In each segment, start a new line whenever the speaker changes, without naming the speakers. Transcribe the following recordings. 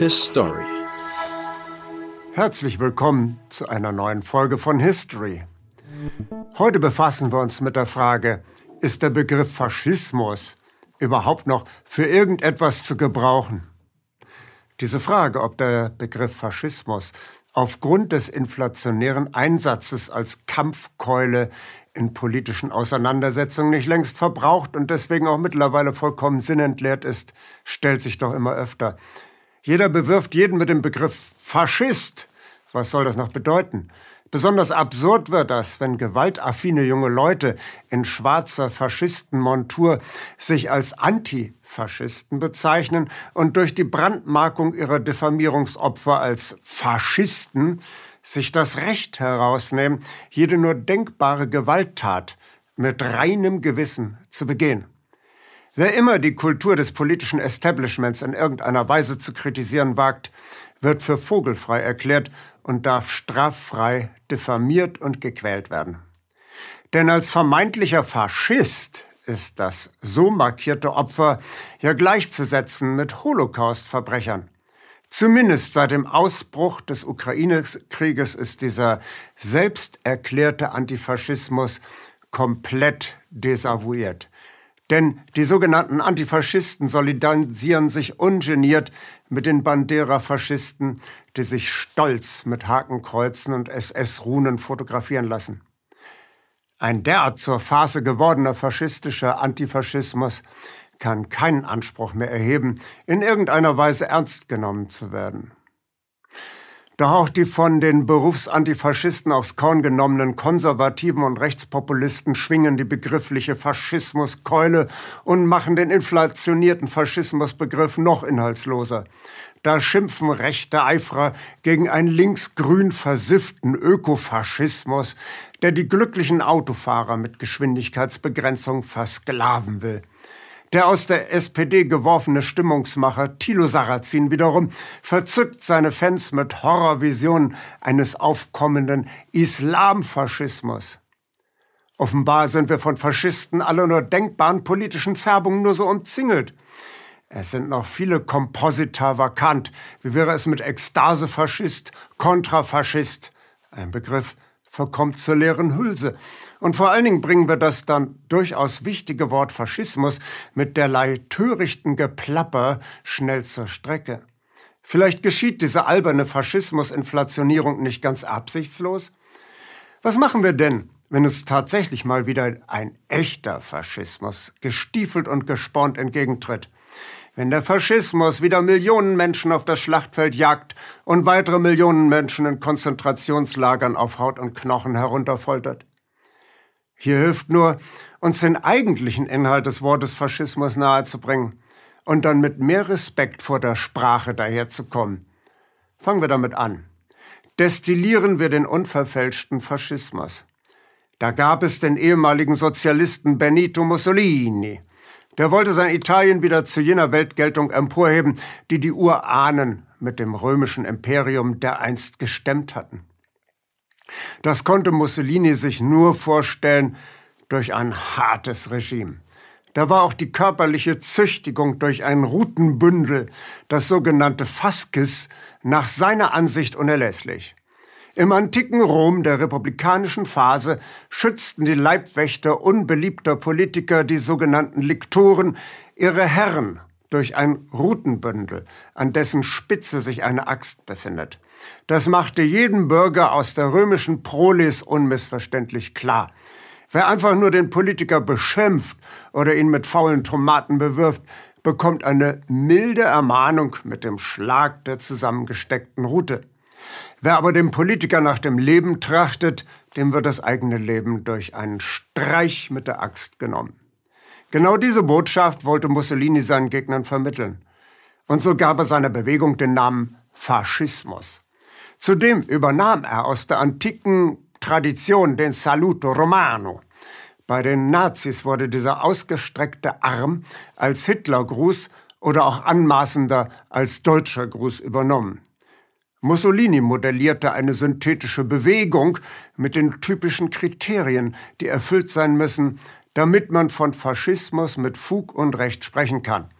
History.
Herzlich willkommen zu einer neuen Folge von History. Heute befassen wir uns mit der Frage, ist der Begriff Faschismus überhaupt noch für irgendetwas zu gebrauchen? Diese Frage, ob der Begriff Faschismus aufgrund des inflationären Einsatzes als Kampfkeule in politischen Auseinandersetzungen nicht längst verbraucht und deswegen auch mittlerweile vollkommen sinnentleert ist, stellt sich doch immer öfter. Jeder bewirft jeden mit dem Begriff Faschist. Was soll das noch bedeuten? Besonders absurd wird das, wenn gewaltaffine junge Leute in schwarzer Faschistenmontur sich als Antifaschisten bezeichnen und durch die Brandmarkung ihrer Diffamierungsopfer als Faschisten sich das Recht herausnehmen, jede nur denkbare Gewalttat mit reinem Gewissen zu begehen. Wer immer die Kultur des politischen Establishments in irgendeiner Weise zu kritisieren wagt, wird für vogelfrei erklärt und darf straffrei diffamiert und gequält werden. Denn als vermeintlicher Faschist ist das so markierte Opfer ja gleichzusetzen mit Holocaust-Verbrechern. Zumindest seit dem Ausbruch des Ukraine-Krieges ist dieser selbst erklärte Antifaschismus komplett desavouiert. Denn die sogenannten Antifaschisten solidarisieren sich ungeniert mit den Bandera-Faschisten, die sich stolz mit Hakenkreuzen und SS-Runen fotografieren lassen. Ein derart zur Phase gewordener faschistischer Antifaschismus kann keinen Anspruch mehr erheben, in irgendeiner Weise ernst genommen zu werden. Doch auch die von den Berufsantifaschisten aufs Korn genommenen Konservativen und Rechtspopulisten schwingen die begriffliche Faschismuskeule und machen den inflationierten Faschismusbegriff noch inhaltsloser. Da schimpfen rechte Eiferer gegen einen linksgrün versifften Ökofaschismus, der die glücklichen Autofahrer mit Geschwindigkeitsbegrenzung versklaven will. Der aus der SPD geworfene Stimmungsmacher Thilo Sarrazin wiederum verzückt seine Fans mit Horrorvisionen eines aufkommenden Islamfaschismus. Offenbar sind wir von Faschisten aller nur denkbaren politischen Färbungen nur so umzingelt. Es sind noch viele Komposita vakant. Wie wäre es mit Ekstasefaschist, Kontrafaschist? Ein Begriff, verkommt zur leeren Hülse. Und vor allen Dingen bringen wir das dann durchaus wichtige Wort Faschismus mit derlei törichten Geplapper schnell zur Strecke. Vielleicht geschieht diese alberne Faschismus-Inflationierung nicht ganz absichtslos? Was machen wir denn, wenn es tatsächlich mal wieder ein echter Faschismus gestiefelt und gespornt entgegentritt? Wenn der Faschismus wieder Millionen Menschen auf das Schlachtfeld jagt und weitere Millionen Menschen in Konzentrationslagern auf Haut und Knochen herunterfoltert. Hier hilft nur, uns den eigentlichen Inhalt des Wortes Faschismus nahezubringen und dann mit mehr Respekt vor der Sprache daherzukommen. Fangen wir damit an. Destillieren wir den unverfälschten Faschismus. Da gab es den ehemaligen Sozialisten Benito Mussolini, der wollte sein Italien wieder zu jener Weltgeltung emporheben, die die Urahnen mit dem römischen Imperium dereinst gestemmt hatten. Das konnte Mussolini sich nur vorstellen durch ein hartes Regime. Da war auch die körperliche Züchtigung durch ein Routenbündel, das sogenannte Fascis, nach seiner Ansicht unerlässlich. Im antiken Rom der republikanischen Phase schützten die Leibwächter unbeliebter Politiker, die sogenannten Liktoren, ihre Herren durch ein Rutenbündel, an dessen Spitze sich eine Axt befindet. Das machte jeden Bürger aus der römischen Prolis unmissverständlich klar. Wer einfach nur den Politiker beschimpft oder ihn mit faulen Tomaten bewirft, bekommt eine milde Ermahnung mit dem Schlag der zusammengesteckten Rute. Wer aber dem Politiker nach dem Leben trachtet, dem wird das eigene Leben durch einen Streich mit der Axt genommen. Genau diese Botschaft wollte Mussolini seinen Gegnern vermitteln. Und so gab er seiner Bewegung den Namen Faschismus. Zudem übernahm er aus der antiken Tradition den Saluto Romano. Bei den Nazis wurde dieser ausgestreckte Arm als Hitlergruß oder auch anmaßender als deutscher Gruß übernommen. Mussolini modellierte eine synthetische Bewegung mit den typischen Kriterien, die erfüllt sein müssen, damit man von Faschismus mit Fug und Recht sprechen kann.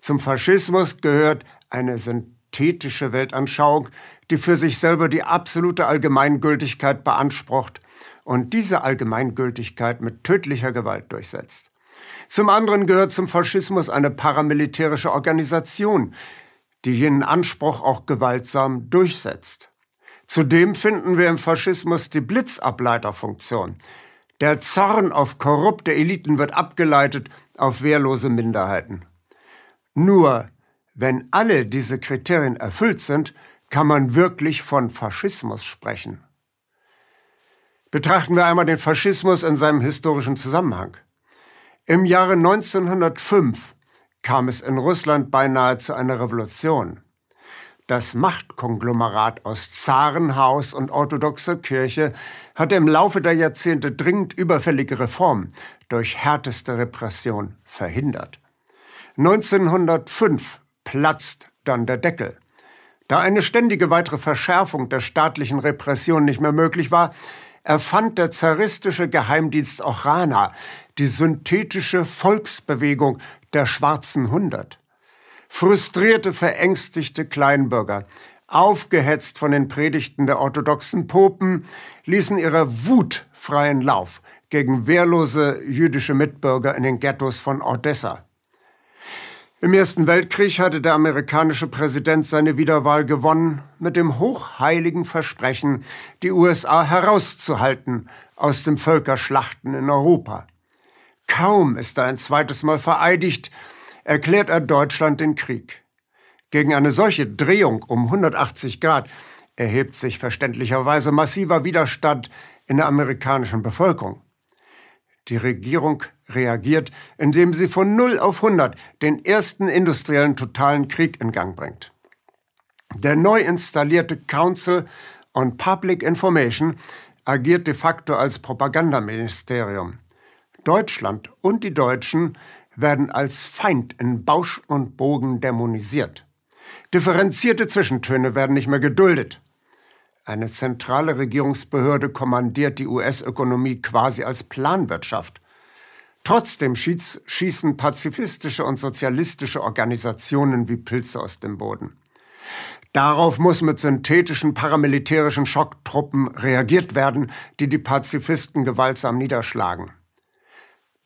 Zum Faschismus gehört eine synthetische Weltanschauung, die für sich selber die absolute Allgemeingültigkeit beansprucht und diese Allgemeingültigkeit mit tödlicher Gewalt durchsetzt. Zum anderen gehört zum Faschismus eine paramilitärische Organisation, die jenen Anspruch auch gewaltsam durchsetzt. Zudem finden wir im Faschismus die Blitzableiterfunktion. Der Zorn auf korrupte Eliten wird abgeleitet auf wehrlose Minderheiten. Nur wenn alle diese Kriterien erfüllt sind, kann man wirklich von Faschismus sprechen. Betrachten wir einmal den Faschismus in seinem historischen Zusammenhang. Im Jahre 1905 kam es in Russland beinahe zu einer Revolution. Das Machtkonglomerat aus Zarenhaus und orthodoxer Kirche hatte im Laufe der Jahrzehnte dringend überfällige Reformen durch härteste Repression verhindert. 1905 platzt dann der Deckel. Da eine ständige weitere Verschärfung der staatlichen Repression nicht mehr möglich war, erfand der zaristische Geheimdienst Ochrana die synthetische Volksbewegung der Schwarzen Hundert. Frustrierte, verängstigte Kleinbürger, aufgehetzt von den Predigten der orthodoxen Popen, ließen ihrer Wut freien Lauf gegen wehrlose jüdische Mitbürger in den Ghettos von Odessa. Im Ersten Weltkrieg hatte der amerikanische Präsident seine Wiederwahl gewonnen mit dem hochheiligen Versprechen, die USA herauszuhalten aus dem Völkerschlachten in Europa. Kaum ist er ein zweites Mal vereidigt, erklärt er Deutschland den Krieg. Gegen eine solche Drehung um 180 Grad erhebt sich verständlicherweise massiver Widerstand in der amerikanischen Bevölkerung. Die Regierung reagiert, indem sie von 0 auf 100 den ersten industriellen totalen Krieg in Gang bringt. Der neu installierte Council on Public Information agiert de facto als Propagandaministerium. Deutschland und die Deutschen werden als Feind in Bausch und Bogen dämonisiert. Differenzierte Zwischentöne werden nicht mehr geduldet. Eine zentrale Regierungsbehörde kommandiert die US-Ökonomie quasi als Planwirtschaft. Trotzdem schießen pazifistische und sozialistische Organisationen wie Pilze aus dem Boden. Darauf muss mit synthetischen paramilitärischen Schocktruppen reagiert werden, die die Pazifisten gewaltsam niederschlagen.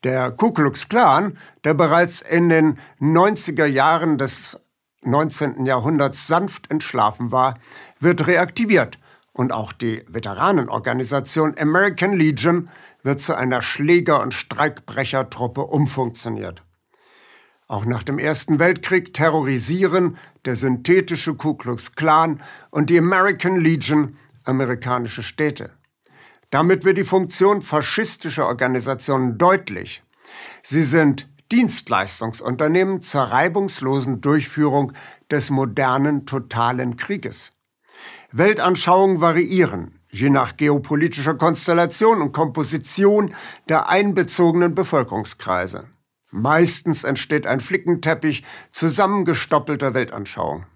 Der Ku Klux Klan, der bereits in den 90er Jahren des 19. Jahrhunderts sanft entschlafen war, wird reaktiviert und auch die Veteranenorganisation American Legion wird zu einer Schläger- und Streikbrechertruppe umfunktioniert. Auch nach dem Ersten Weltkrieg terrorisieren der synthetische Ku Klux Klan und die American Legion amerikanische Städte. Damit wird die Funktion faschistischer Organisationen deutlich. Sie sind Dienstleistungsunternehmen zur reibungslosen Durchführung des modernen totalen Krieges. Weltanschauungen variieren, je nach geopolitischer Konstellation und Komposition der einbezogenen Bevölkerungskreise. Meistens entsteht ein Flickenteppich zusammengestoppelter Weltanschauung.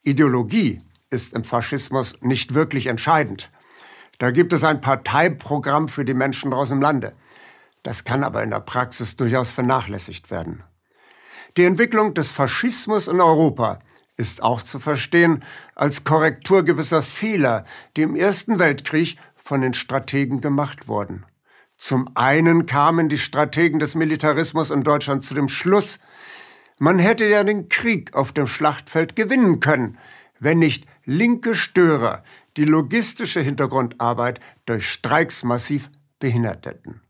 Ideologie ist im Faschismus nicht wirklich entscheidend. Da gibt es ein Parteiprogramm für die Menschen draußen im Lande. Das kann aber in der Praxis durchaus vernachlässigt werden. Die Entwicklung des Faschismus in Europa ist auch zu verstehen als Korrektur gewisser Fehler, die im Ersten Weltkrieg von den Strategen gemacht wurden. Zum einen kamen die Strategen des Militarismus in Deutschland zu dem Schluss, man hätte ja den Krieg auf dem Schlachtfeld gewinnen können, wenn nicht linke Störer die logistische Hintergrundarbeit durch Streiks massiv behindert hätten.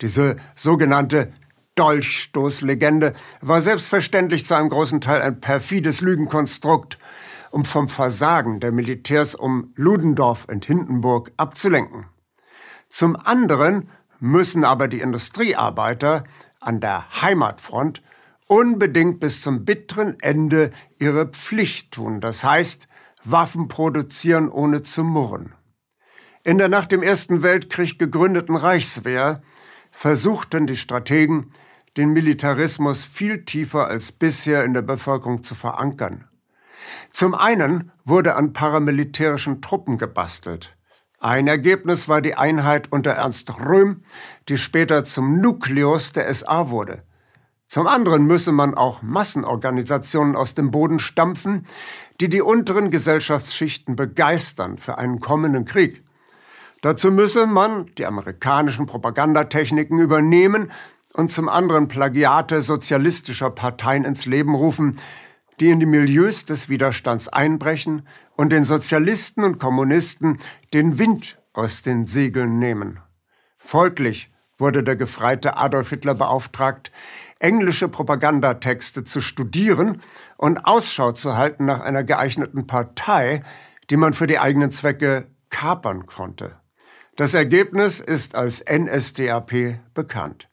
Diese sogenannte Dolchstoßlegende war selbstverständlich zu einem großen Teil ein perfides Lügenkonstrukt, um vom Versagen der Militärs um Ludendorff und Hindenburg abzulenken. Zum anderen müssen aber die Industriearbeiter an der Heimatfront unbedingt bis zum bitteren Ende ihre Pflicht tun, das heißt Waffen produzieren ohne zu murren. In der nach dem Ersten Weltkrieg gegründeten Reichswehr versuchten die Strategen, den Militarismus viel tiefer als bisher in der Bevölkerung zu verankern. Zum einen wurde an paramilitärischen Truppen gebastelt. Ein Ergebnis war die Einheit unter Ernst Röhm, die später zum Nukleus der SA wurde. Zum anderen müsse man auch Massenorganisationen aus dem Boden stampfen, die die unteren Gesellschaftsschichten begeistern für einen kommenden Krieg. Dazu müsse man die amerikanischen Propagandatechniken übernehmen und zum anderen Plagiate sozialistischer Parteien ins Leben rufen, die in die Milieus des Widerstands einbrechen und den Sozialisten und Kommunisten den Wind aus den Segeln nehmen. Folglich wurde der gefreite Adolf Hitler beauftragt, englische Propagandatexte zu studieren und Ausschau zu halten nach einer geeigneten Partei, die man für die eigenen Zwecke kapern konnte. Das Ergebnis ist als NSDAP bekannt.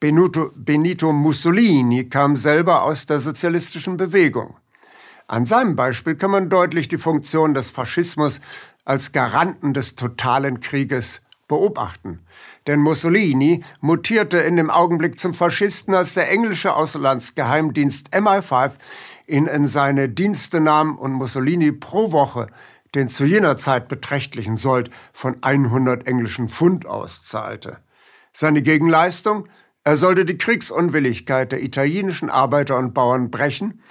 Benito, Benito Mussolini kam selber aus der sozialistischen Bewegung. An seinem Beispiel kann man deutlich die Funktion des Faschismus als Garanten des totalen Krieges beobachten. Denn Mussolini mutierte in dem Augenblick zum Faschisten, als der englische Auslandsgeheimdienst MI5 ihn in seine Dienste nahm und Mussolini pro Woche den zu jener Zeit beträchtlichen Sold von 100 englischen Pfund auszahlte. Seine Gegenleistung? Er sollte die Kriegsunwilligkeit der italienischen Arbeiter und Bauern brechen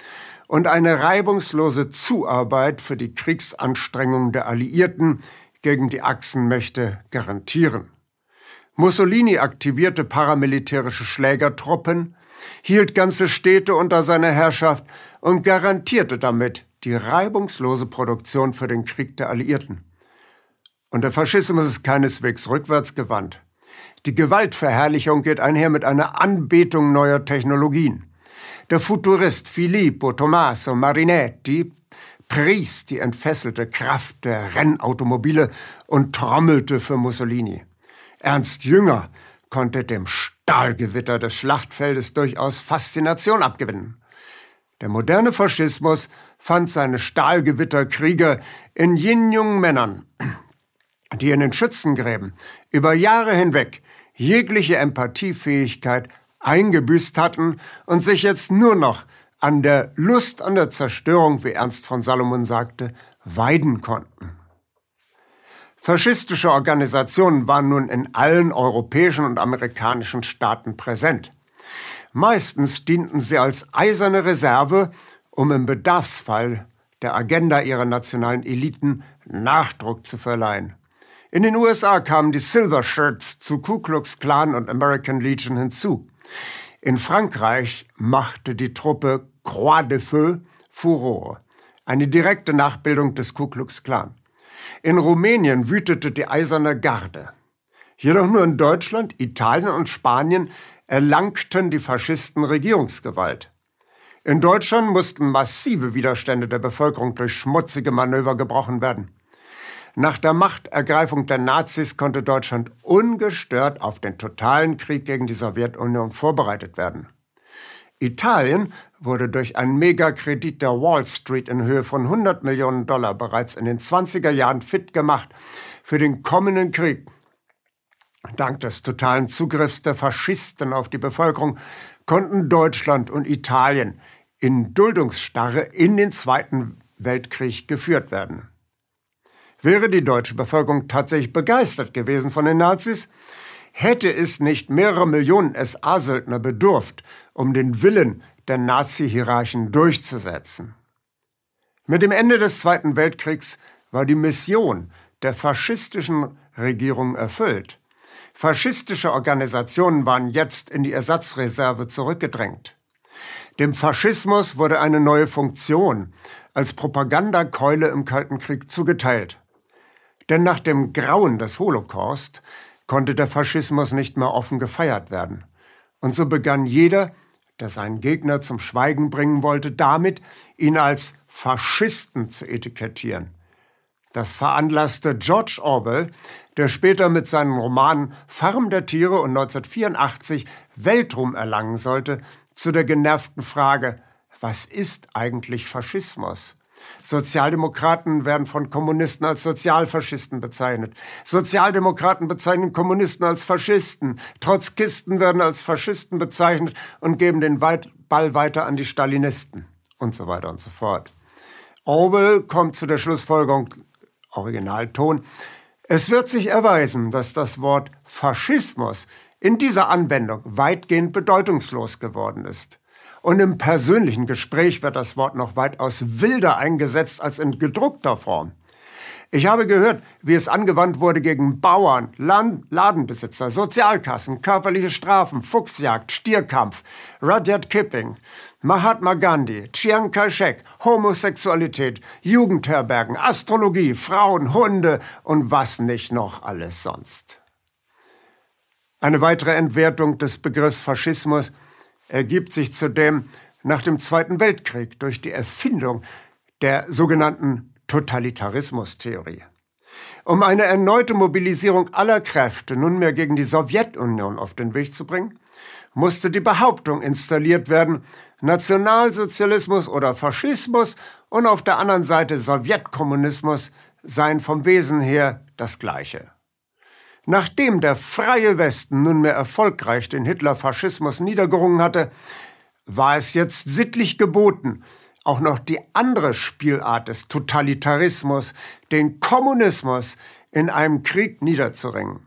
und eine reibungslose Zuarbeit für die Kriegsanstrengungen der Alliierten gegen die Achsenmächte garantieren. Mussolini aktivierte paramilitärische Schlägertruppen, hielt ganze Städte unter seiner Herrschaft und garantierte damit die reibungslose Produktion für den Krieg der Alliierten. Und der Faschismus ist keineswegs rückwärts gewandt. Die Gewaltverherrlichung geht einher mit einer Anbetung neuer Technologien. Der Futurist Filippo Tommaso Marinetti pries die entfesselte Kraft der Rennautomobile und trommelte für Mussolini. Ernst Jünger konnte dem Stahlgewitter des Schlachtfeldes durchaus Faszination abgewinnen. Der moderne Faschismus fand seine Stahlgewitterkrieger in jenen jungen Männern, die in den Schützengräben über Jahre hinweg jegliche Empathiefähigkeit eingebüßt hatten und sich jetzt nur noch an der Lust an der Zerstörung, wie Ernst von Salomon sagte, weiden konnten. Faschistische Organisationen waren nun in allen europäischen und amerikanischen Staaten präsent. Meistens dienten sie als eiserne Reserve, um im Bedarfsfall der Agenda ihrer nationalen Eliten Nachdruck zu verleihen. In den USA kamen die Silver Shirts zu Ku Klux Klan und American Legion hinzu. In Frankreich machte die Truppe Croix de Feu Furore, eine direkte Nachbildung des Ku Klux Klan. In Rumänien wütete die Eiserne Garde. Jedoch nur in Deutschland, Italien und Spanien erlangten die Faschisten Regierungsgewalt. In Deutschland mussten massive Widerstände der Bevölkerung durch schmutzige Manöver gebrochen werden. Nach der Machtergreifung der Nazis konnte Deutschland ungestört auf den totalen Krieg gegen die Sowjetunion vorbereitet werden. Italien wurde durch einen Megakredit der Wall Street in Höhe von 100 Millionen Dollar bereits in den 20er Jahren fit gemacht für den kommenden Krieg. Dank des totalen Zugriffs der Faschisten auf die Bevölkerung konnten Deutschland und Italien in Duldungsstarre in den Zweiten Weltkrieg geführt werden. Wäre die deutsche Bevölkerung tatsächlich begeistert gewesen von den Nazis, hätte es nicht mehrere Millionen SA-Söldner bedurft, um den Willen der Nazi-Hierarchen durchzusetzen. Mit dem Ende des Zweiten Weltkriegs war die Mission der faschistischen Regierung erfüllt. Faschistische Organisationen waren jetzt in die Ersatzreserve zurückgedrängt. Dem Faschismus wurde eine neue Funktion als Propagandakeule im Kalten Krieg zugeteilt. Denn nach dem Grauen des Holocaust konnte der Faschismus nicht mehr offen gefeiert werden. Und so begann jeder, der seinen Gegner zum Schweigen bringen wollte, damit, ihn als Faschisten zu etikettieren. Das veranlasste George Orwell, der später mit seinen Romanen Farm der Tiere und 1984 Weltruhm erlangen sollte, zu der genervten Frage, was ist eigentlich Faschismus? Sozialdemokraten werden von Kommunisten als Sozialfaschisten bezeichnet. Sozialdemokraten bezeichnen Kommunisten als Faschisten. Trotzkisten werden als Faschisten bezeichnet und geben den Ball weiter an die Stalinisten und so weiter und so fort. Orwell kommt zu der Schlussfolgerung, Originalton, es wird sich erweisen, dass das Wort Faschismus in dieser Anwendung weitgehend bedeutungslos geworden ist. Und im persönlichen Gespräch wird das Wort noch weitaus wilder eingesetzt als in gedruckter Form. Ich habe gehört, wie es angewandt wurde gegen Bauern, Land Ladenbesitzer, Sozialkassen, körperliche Strafen, Fuchsjagd, Stierkampf, Rudyard Kipping, Mahatma Gandhi, Chiang Kai-shek, Homosexualität, Jugendherbergen, Astrologie, Frauen, Hunde und was nicht noch alles sonst. Eine weitere Entwertung des Begriffs Faschismus ergibt sich zudem nach dem Zweiten Weltkrieg durch die Erfindung der sogenannten Totalitarismustheorie. Um eine erneute Mobilisierung aller Kräfte nunmehr gegen die Sowjetunion auf den Weg zu bringen, musste die Behauptung installiert werden, Nationalsozialismus oder Faschismus und auf der anderen Seite Sowjetkommunismus seien vom Wesen her das gleiche. Nachdem der freie Westen nunmehr erfolgreich den Hitler-Faschismus niedergerungen hatte, war es jetzt sittlich geboten, auch noch die andere Spielart des Totalitarismus, den Kommunismus, in einem Krieg niederzuringen.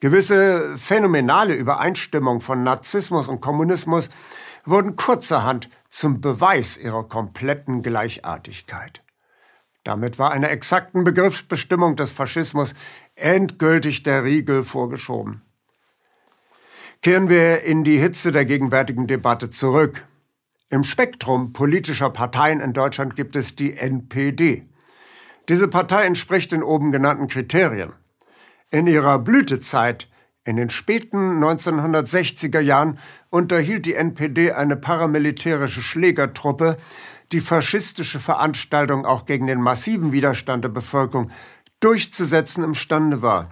Gewisse phänomenale Übereinstimmung von Narzissmus und Kommunismus wurden kurzerhand zum Beweis ihrer kompletten Gleichartigkeit. Damit war einer exakten Begriffsbestimmung des Faschismus endgültig der Riegel vorgeschoben. Kehren wir in die Hitze der gegenwärtigen Debatte zurück. Im Spektrum politischer Parteien in Deutschland gibt es die NPD. Diese Partei entspricht den oben genannten Kriterien. In ihrer Blütezeit in den späten 1960er Jahren unterhielt die NPD eine paramilitärische Schlägertruppe, die faschistische Veranstaltungen auch gegen den massiven Widerstand der Bevölkerung durchzusetzen imstande war.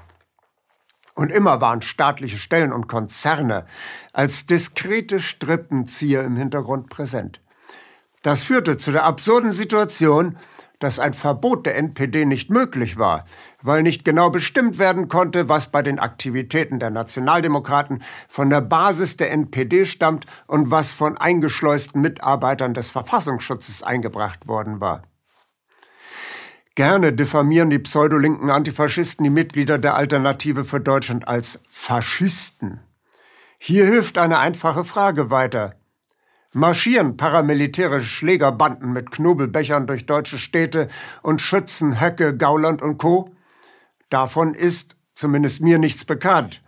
Und immer waren staatliche Stellen und Konzerne als diskrete Strippenzieher im Hintergrund präsent. Das führte zu der absurden Situation, dass ein Verbot der NPD nicht möglich war, weil nicht genau bestimmt werden konnte, was bei den Aktivitäten der Nationaldemokraten von der Basis der NPD stammt und was von eingeschleusten Mitarbeitern des Verfassungsschutzes eingebracht worden war. Gerne diffamieren die pseudolinken Antifaschisten die Mitglieder der Alternative für Deutschland als Faschisten. Hier hilft eine einfache Frage weiter. Marschieren paramilitärische Schlägerbanden mit Knobelbechern durch deutsche Städte und schützen Höcke, Gauland und Co.? Davon ist zumindest mir nichts bekannt.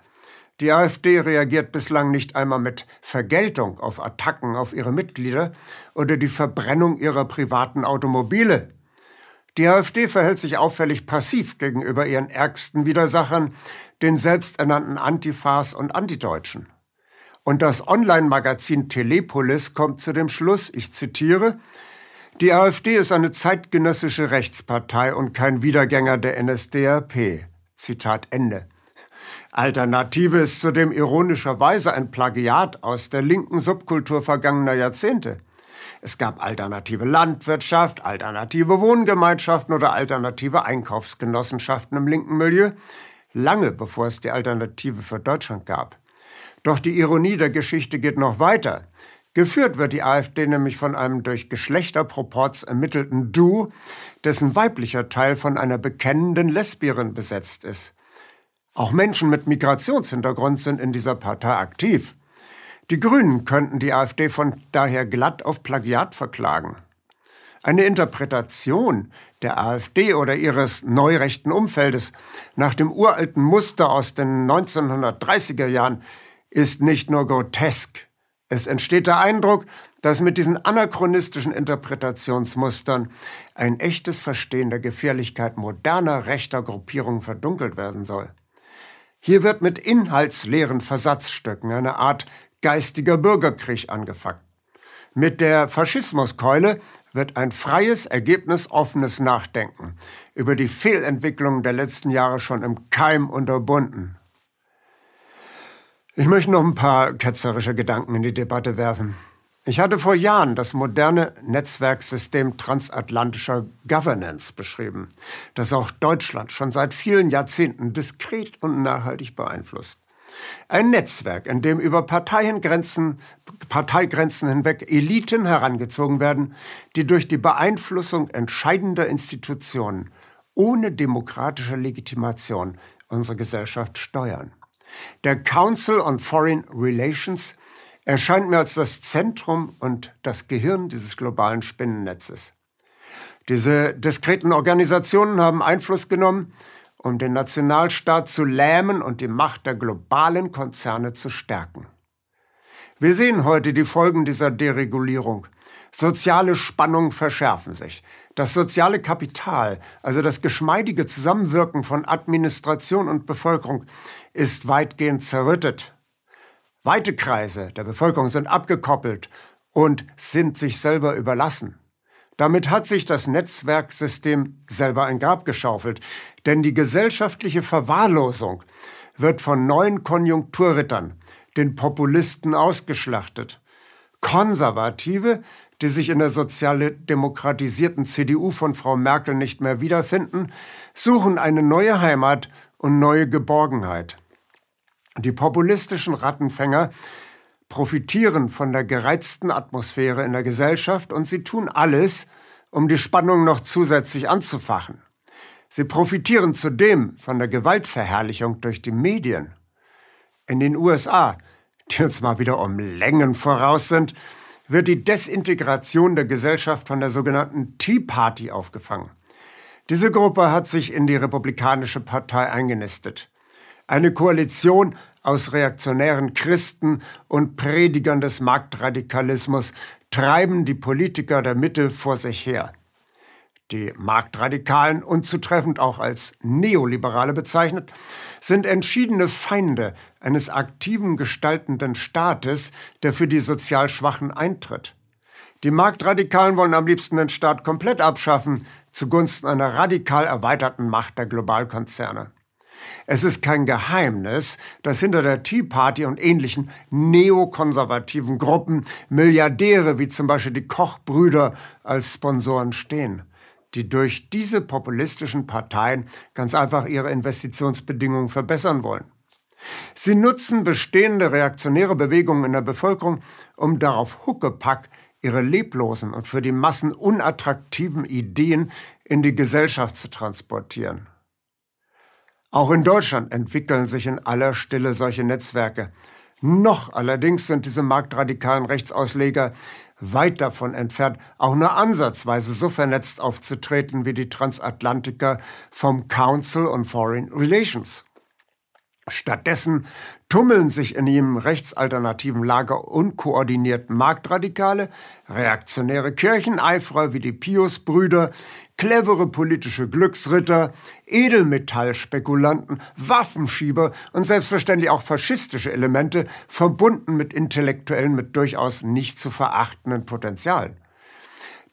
Die AfD reagiert bislang nicht einmal mit Vergeltung auf Attacken auf ihre Mitglieder oder die Verbrennung ihrer privaten Automobile. Die AfD verhält sich auffällig passiv gegenüber ihren ärgsten Widersachern, den selbsternannten Antifas und Antideutschen. Und das Online-Magazin Telepolis kommt zu dem Schluss, ich zitiere, die AfD ist eine zeitgenössische Rechtspartei und kein Wiedergänger der NSDAP. Zitat Ende. Alternative ist zudem ironischerweise ein Plagiat aus der linken Subkultur vergangener Jahrzehnte. Es gab alternative Landwirtschaft, alternative Wohngemeinschaften oder alternative Einkaufsgenossenschaften im linken Milieu, lange bevor es die Alternative für Deutschland gab. Doch die Ironie der Geschichte geht noch weiter. Geführt wird die AfD nämlich von einem durch Geschlechterproports ermittelten Du, dessen weiblicher Teil von einer bekennenden Lesbierin besetzt ist. Auch Menschen mit Migrationshintergrund sind in dieser Partei aktiv. Die Grünen könnten die AfD von daher glatt auf Plagiat verklagen. Eine Interpretation der AfD oder ihres neurechten Umfeldes nach dem uralten Muster aus den 1930er Jahren ist nicht nur grotesk. Es entsteht der Eindruck, dass mit diesen anachronistischen Interpretationsmustern ein echtes Verstehen der Gefährlichkeit moderner rechter Gruppierungen verdunkelt werden soll. Hier wird mit inhaltsleeren Versatzstücken eine Art geistiger Bürgerkrieg angefangen. Mit der Faschismuskeule wird ein freies, ergebnisoffenes Nachdenken über die Fehlentwicklungen der letzten Jahre schon im Keim unterbunden. Ich möchte noch ein paar ketzerische Gedanken in die Debatte werfen. Ich hatte vor Jahren das moderne Netzwerksystem transatlantischer Governance beschrieben, das auch Deutschland schon seit vielen Jahrzehnten diskret und nachhaltig beeinflusst. Ein Netzwerk, in dem über Parteiengrenzen, Parteigrenzen hinweg Eliten herangezogen werden, die durch die Beeinflussung entscheidender Institutionen ohne demokratische Legitimation unsere Gesellschaft steuern. Der Council on Foreign Relations erscheint mir als das Zentrum und das Gehirn dieses globalen Spinnennetzes. Diese diskreten Organisationen haben Einfluss genommen, um den Nationalstaat zu lähmen und die Macht der globalen Konzerne zu stärken. Wir sehen heute die Folgen dieser Deregulierung. Soziale Spannungen verschärfen sich. Das soziale Kapital, also das geschmeidige Zusammenwirken von Administration und Bevölkerung, ist weitgehend zerrüttet. Weite Kreise der Bevölkerung sind abgekoppelt und sind sich selber überlassen. Damit hat sich das Netzwerksystem selber ein Grab geschaufelt, denn die gesellschaftliche Verwahrlosung wird von neuen Konjunkturrittern, den Populisten, ausgeschlachtet. Konservative, die sich in der sozialdemokratisierten CDU von Frau Merkel nicht mehr wiederfinden, suchen eine neue Heimat und neue Geborgenheit. Die populistischen Rattenfänger profitieren von der gereizten Atmosphäre in der Gesellschaft und sie tun alles, um die Spannung noch zusätzlich anzufachen. Sie profitieren zudem von der Gewaltverherrlichung durch die Medien. In den USA, die uns mal wieder um Längen voraus sind, wird die Desintegration der Gesellschaft von der sogenannten Tea Party aufgefangen. Diese Gruppe hat sich in die Republikanische Partei eingenistet. Eine Koalition aus reaktionären Christen und Predigern des Marktradikalismus treiben die Politiker der Mitte vor sich her. Die Marktradikalen, unzutreffend auch als Neoliberale bezeichnet, sind entschiedene Feinde eines aktiven gestaltenden Staates, der für die sozial Schwachen eintritt. Die Marktradikalen wollen am liebsten den Staat komplett abschaffen, zugunsten einer radikal erweiterten Macht der Globalkonzerne. Es ist kein Geheimnis, dass hinter der Tea Party und ähnlichen neokonservativen Gruppen Milliardäre wie zum Beispiel die Kochbrüder als Sponsoren stehen, die durch diese populistischen Parteien ganz einfach ihre Investitionsbedingungen verbessern wollen. Sie nutzen bestehende reaktionäre Bewegungen in der Bevölkerung, um darauf Huckepack ihre leblosen und für die Massen unattraktiven Ideen in die Gesellschaft zu transportieren. Auch in Deutschland entwickeln sich in aller Stille solche Netzwerke. Noch allerdings sind diese marktradikalen Rechtsausleger weit davon entfernt, auch nur ansatzweise so vernetzt aufzutreten wie die Transatlantiker vom Council on Foreign Relations. Stattdessen tummeln sich in ihrem rechtsalternativen Lager unkoordiniert Marktradikale, reaktionäre Kircheneiferer wie die Pius-Brüder, clevere politische Glücksritter, Edelmetallspekulanten, Waffenschieber und selbstverständlich auch faschistische Elemente, verbunden mit Intellektuellen mit durchaus nicht zu verachtenden Potenzialen.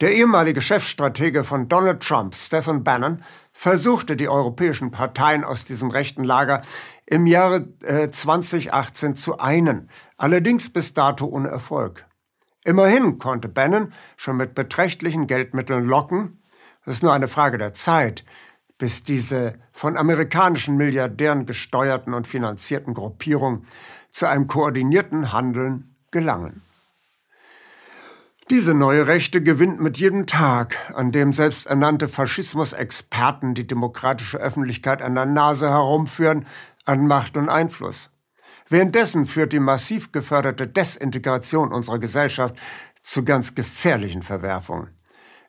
Der ehemalige Chefstratege von Donald Trump, Stephen Bannon, versuchte die europäischen Parteien aus diesem rechten Lager im Jahre äh, 2018 zu einen, allerdings bis dato ohne Erfolg. Immerhin konnte Bannon schon mit beträchtlichen Geldmitteln locken, es ist nur eine Frage der Zeit, bis diese von amerikanischen Milliardären gesteuerten und finanzierten Gruppierungen zu einem koordinierten Handeln gelangen. Diese neue Rechte gewinnt mit jedem Tag, an dem selbsternannte Faschismusexperten die demokratische Öffentlichkeit an der Nase herumführen, an Macht und Einfluss. Währenddessen führt die massiv geförderte Desintegration unserer Gesellschaft zu ganz gefährlichen Verwerfungen.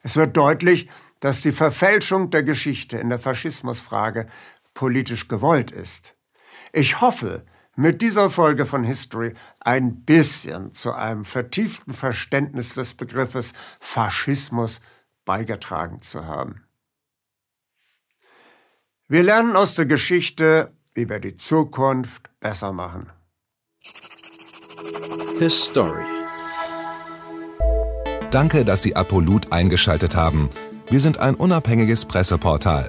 Es wird deutlich, dass die Verfälschung der Geschichte in der Faschismusfrage politisch gewollt ist. Ich hoffe, mit dieser Folge von History ein bisschen zu einem vertieften Verständnis des Begriffes Faschismus beigetragen zu haben. Wir lernen aus der Geschichte, wie wir die Zukunft besser machen.
His Story. Danke, dass Sie Apolut eingeschaltet haben. Wir sind ein unabhängiges Presseportal.